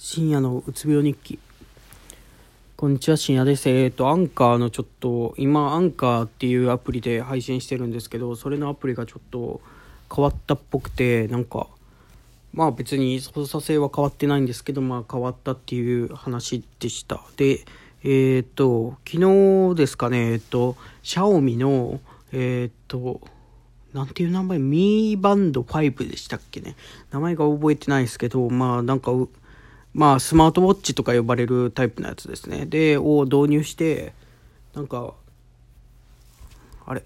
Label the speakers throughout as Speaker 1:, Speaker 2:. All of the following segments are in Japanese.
Speaker 1: 深夜のうつ病日記。こんにちは深夜です。えっ、とアンカーのちょっと今アンカーっていうアプリで配信してるんですけどそれのアプリがちょっと変わったっぽくてなんかまあ別に操作性は変わってないんですけどまあ変わったっていう話でした。でえっ、と昨日ですかねえっ、とシャオミのえっ、となんていう名前？ミーバンド5でしたっけね？名前が覚えてないですけどまあなんかまあスマートウォッチとか呼ばれるタイプのやつですねでを導入してなんかあれ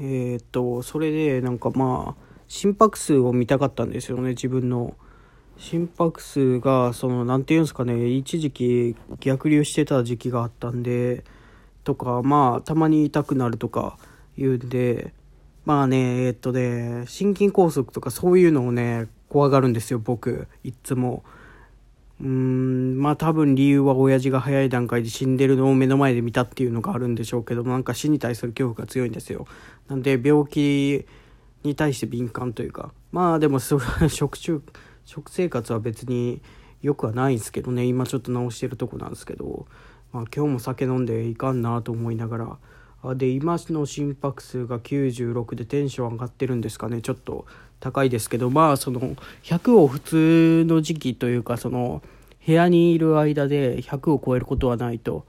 Speaker 1: えー、っとそれでなんかまあ心拍数を見たかったんですよね自分の心拍数がその何て言うんですかね一時期逆流してた時期があったんでとかまあたまに痛くなるとか言うんでまあねえっとね心筋梗塞とかそういうのをね怖がるんですよ僕いっつも。うーんまあ多分理由は親父が早い段階で死んでるのを目の前で見たっていうのがあるんでしょうけどなんか死に対する恐怖が強いんですよ。なんで病気に対して敏感というかまあでもそ食中食生活は別に良くはないんですけどね。今ちょっと直してるとこなんですけど、まあ、今日も酒飲んでいかんなと思いながらで今の心拍数が96でテンション上がってるんですかね。ちょっと高いですけどまあその100を普通の時期というかその部屋にいる間で100を超えることはないと、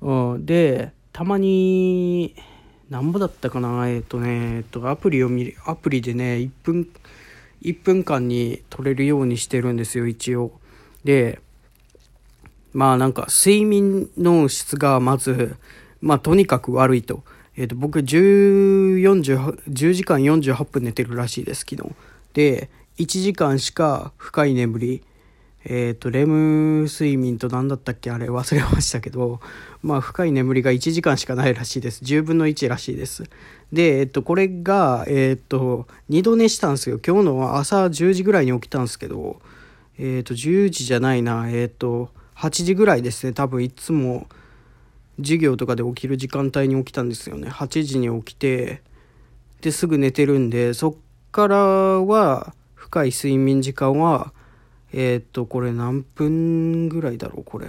Speaker 1: うん、でたまになんぼだったかなえっ、とねえっ、とアプリを見るアプリでね1分1分間に取れるようにしてるんですよ一応。でまあなんか睡眠の質がまずまあとにかく悪いとえっ、ー、と、僕10、40、10時間48分寝てるらしいです、昨日。で、1時間しか深い眠り、えっ、ー、と、レム睡眠と何だったっけあれ忘れましたけど、まあ、深い眠りが1時間しかないらしいです。10分の1らしいです。で、えっ、ー、と、これが、えっ、と、2度寝したんですよ。今日の朝10時ぐらいに起きたんですけど、えっ、と、10時じゃないな、えっ、と、8時ぐらいですね。多分いつも、授業とかで起きる時間帯に起きたんですよね。8時に起きてですぐ寝てるんでそっからは深い睡眠時間はえー、っとこれ何分ぐらいだろうこれ。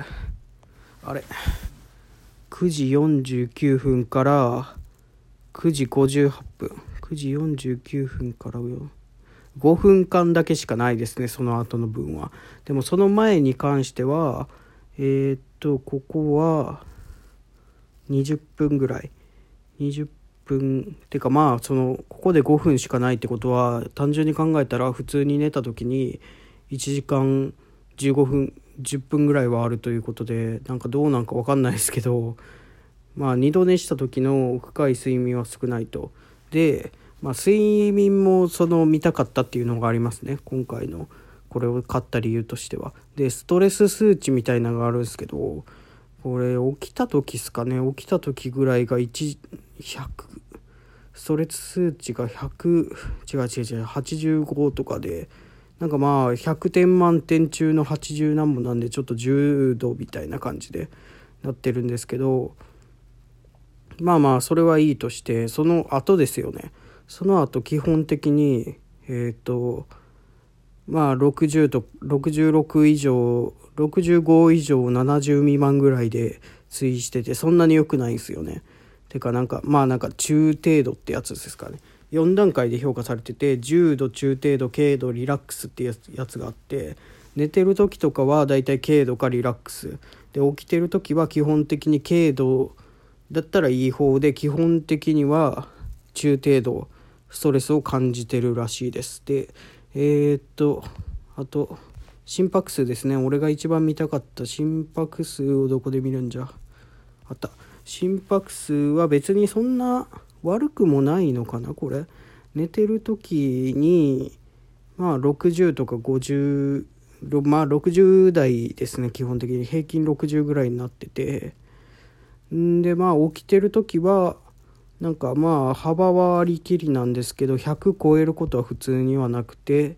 Speaker 1: あれ。9時49分から9時58分。9時49分から5分間だけしかないですねその後の分は。でもその前に関してはえー、っとここは20分ぐらい。20分っていうかまあそのここで5分しかないってことは単純に考えたら普通に寝た時に1時間15分10分ぐらいはあるということでなんかどうなんか分かんないですけどまあ2度寝した時の深い睡眠は少ないと。で、まあ、睡眠もその見たかったっていうのがありますね今回の。これを買った理由としては。でストレス数値みたいなのがあるんですけどこれ起きた時っすかね。起きた時ぐらいが1 0ストレス数値が100違う違う違う85とかでなんかまあ100点満点中の80何もなんでちょっと10度みたいな感じでなってるんですけどまあまあそれはいいとしてその後ですよね。その後基本的にえっ、ー、とまあ60と66以上65以上70未満ぐらいで推移しててそんなに良くないんですよね。てかなんかまあなんか中程度ってやつですかね。4段階で評価されてて重度中程度軽度リラックスってやつがあって寝てる時とかはだいたい軽度かリラックスで起きてる時は基本的に軽度だったらいい方で基本的には中程度ストレスを感じてるらしいです。でえー、っとあと心拍数ですね。俺が一番見たかった。心拍数をどこで見るんじゃ。あった。心拍数は別にそんな悪くもないのかなこれ。寝てる時にまあ60とか50まあ60代ですね基本的に。平均60ぐらいになってて。んでまあ起きてる時はなんかまあ幅はありきりなんですけど100超えることは普通にはなくて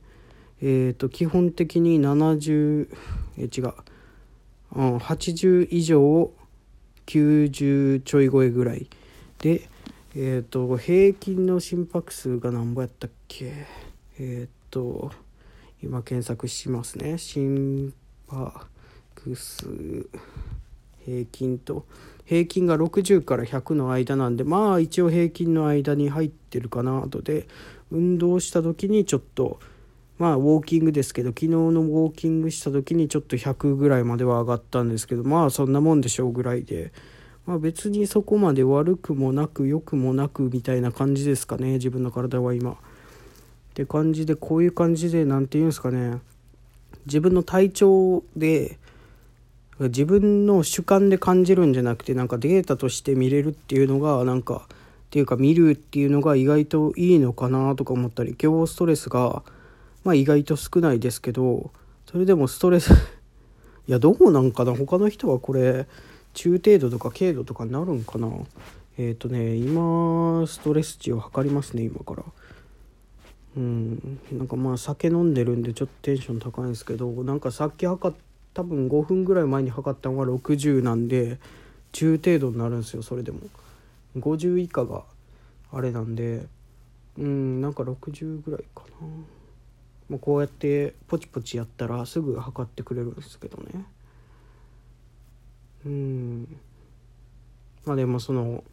Speaker 1: えー、と基本的に70え違う、うん、80以上90ちょい超えぐらいでえ、ー、と平均の心拍数が何ぼやったっけ？えっ、ー、と今検索しますね。心パクス平均と平均が60から100の間なんでまあ一応平均の間に入ってるかなとで運動した時にちょっとまあウォーキングですけど昨日のウォーキングした時にちょっと100ぐらいまでは上がったんですけどまあそんなもんでしょうぐらいで。まあ、別にそこまで悪くもなく良くもなくみたいな感じですかね自分の体は今。って感じでこういう感じで何て言うんですかね自分の体調で自分の主観で感じるんじゃなくてなんかデータとして見れるっていうのがなんかっていうか見るっていうのが意外といいのかなとか思ったり今日ストレスがまあ意外と少ないですけどそれでもストレスいやどうなんかな？他の人はこれ中程度とか軽度とかになるんかな？えっ、ー、とね今ストレス値を測りますね今から。うんなんかまあ酒飲んでるんでちょっとテンション高いんですけどなんかさっき測っ多分5分ぐらい前に測ったのが60なんで中程度になるんですよそれでも。50以下があれなんでうんなんか60ぐらいかな。もうこうやってポチポチやったらすぐ測ってくれるんですけどね。うん。まあでもその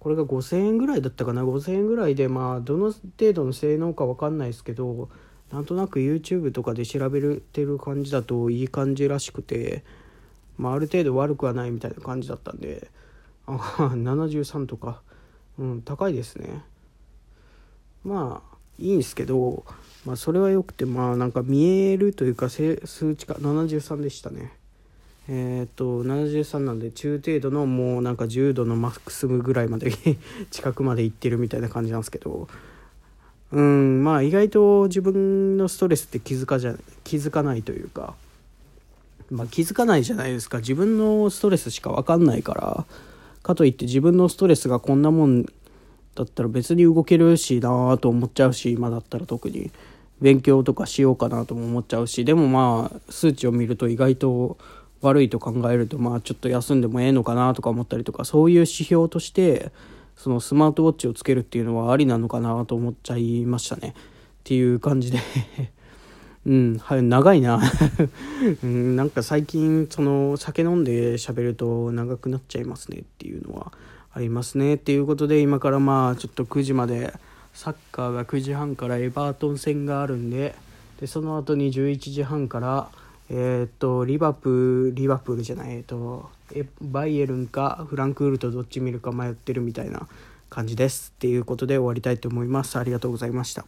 Speaker 1: これが5,000円ぐらいだったかな。5,000円ぐらいでまあどの程度の性能か分かんないですけどなんとなく YouTube とかで調べてる感じだといい感じらしくて、まあ、ある程度悪くはないみたいな感じだったんであ73とか、うん、高いですね。まあいいんですけど、まあ、それはよくてまあなんか見えるというか数値が73でしたね。えっ、と73なんで中程度のもうなんか10度のマックスぐらいまで 近くまで行ってるみたいな感じなんですけどうんまあ意外と自分のストレスって気づかじゃ気づかないというか、まあ、気づかないじゃないですか。自分のストレスしか分かんないから。かといって自分のストレスがこんなもんだったら別に動けるしなと思っちゃうし今だったら特に。勉強とかしようかなとも思っちゃうし。でもまあ数値を見ると意外と悪いと考えるとまあちょっと休んでもええのかなとか思ったりとかそういう指標としてそのスマートウォッチをつけるっていうのはありなのかなと思っちゃいましたね。っていう感じで。うん、はい、長いな。うん、なんか最近その酒飲んで喋ると長くなっちゃいますねっていうのはありますねっていうことで今からまあちょっと9時までサッカーが9時半からエバートン戦があるんででその後に11時半からえー、っとリバプールリバプールじゃないえっとバイエルンかフランクフルトどっち見るか迷ってるみたいな感じです。っていうことで終わりたいと思います。ありがとうございました。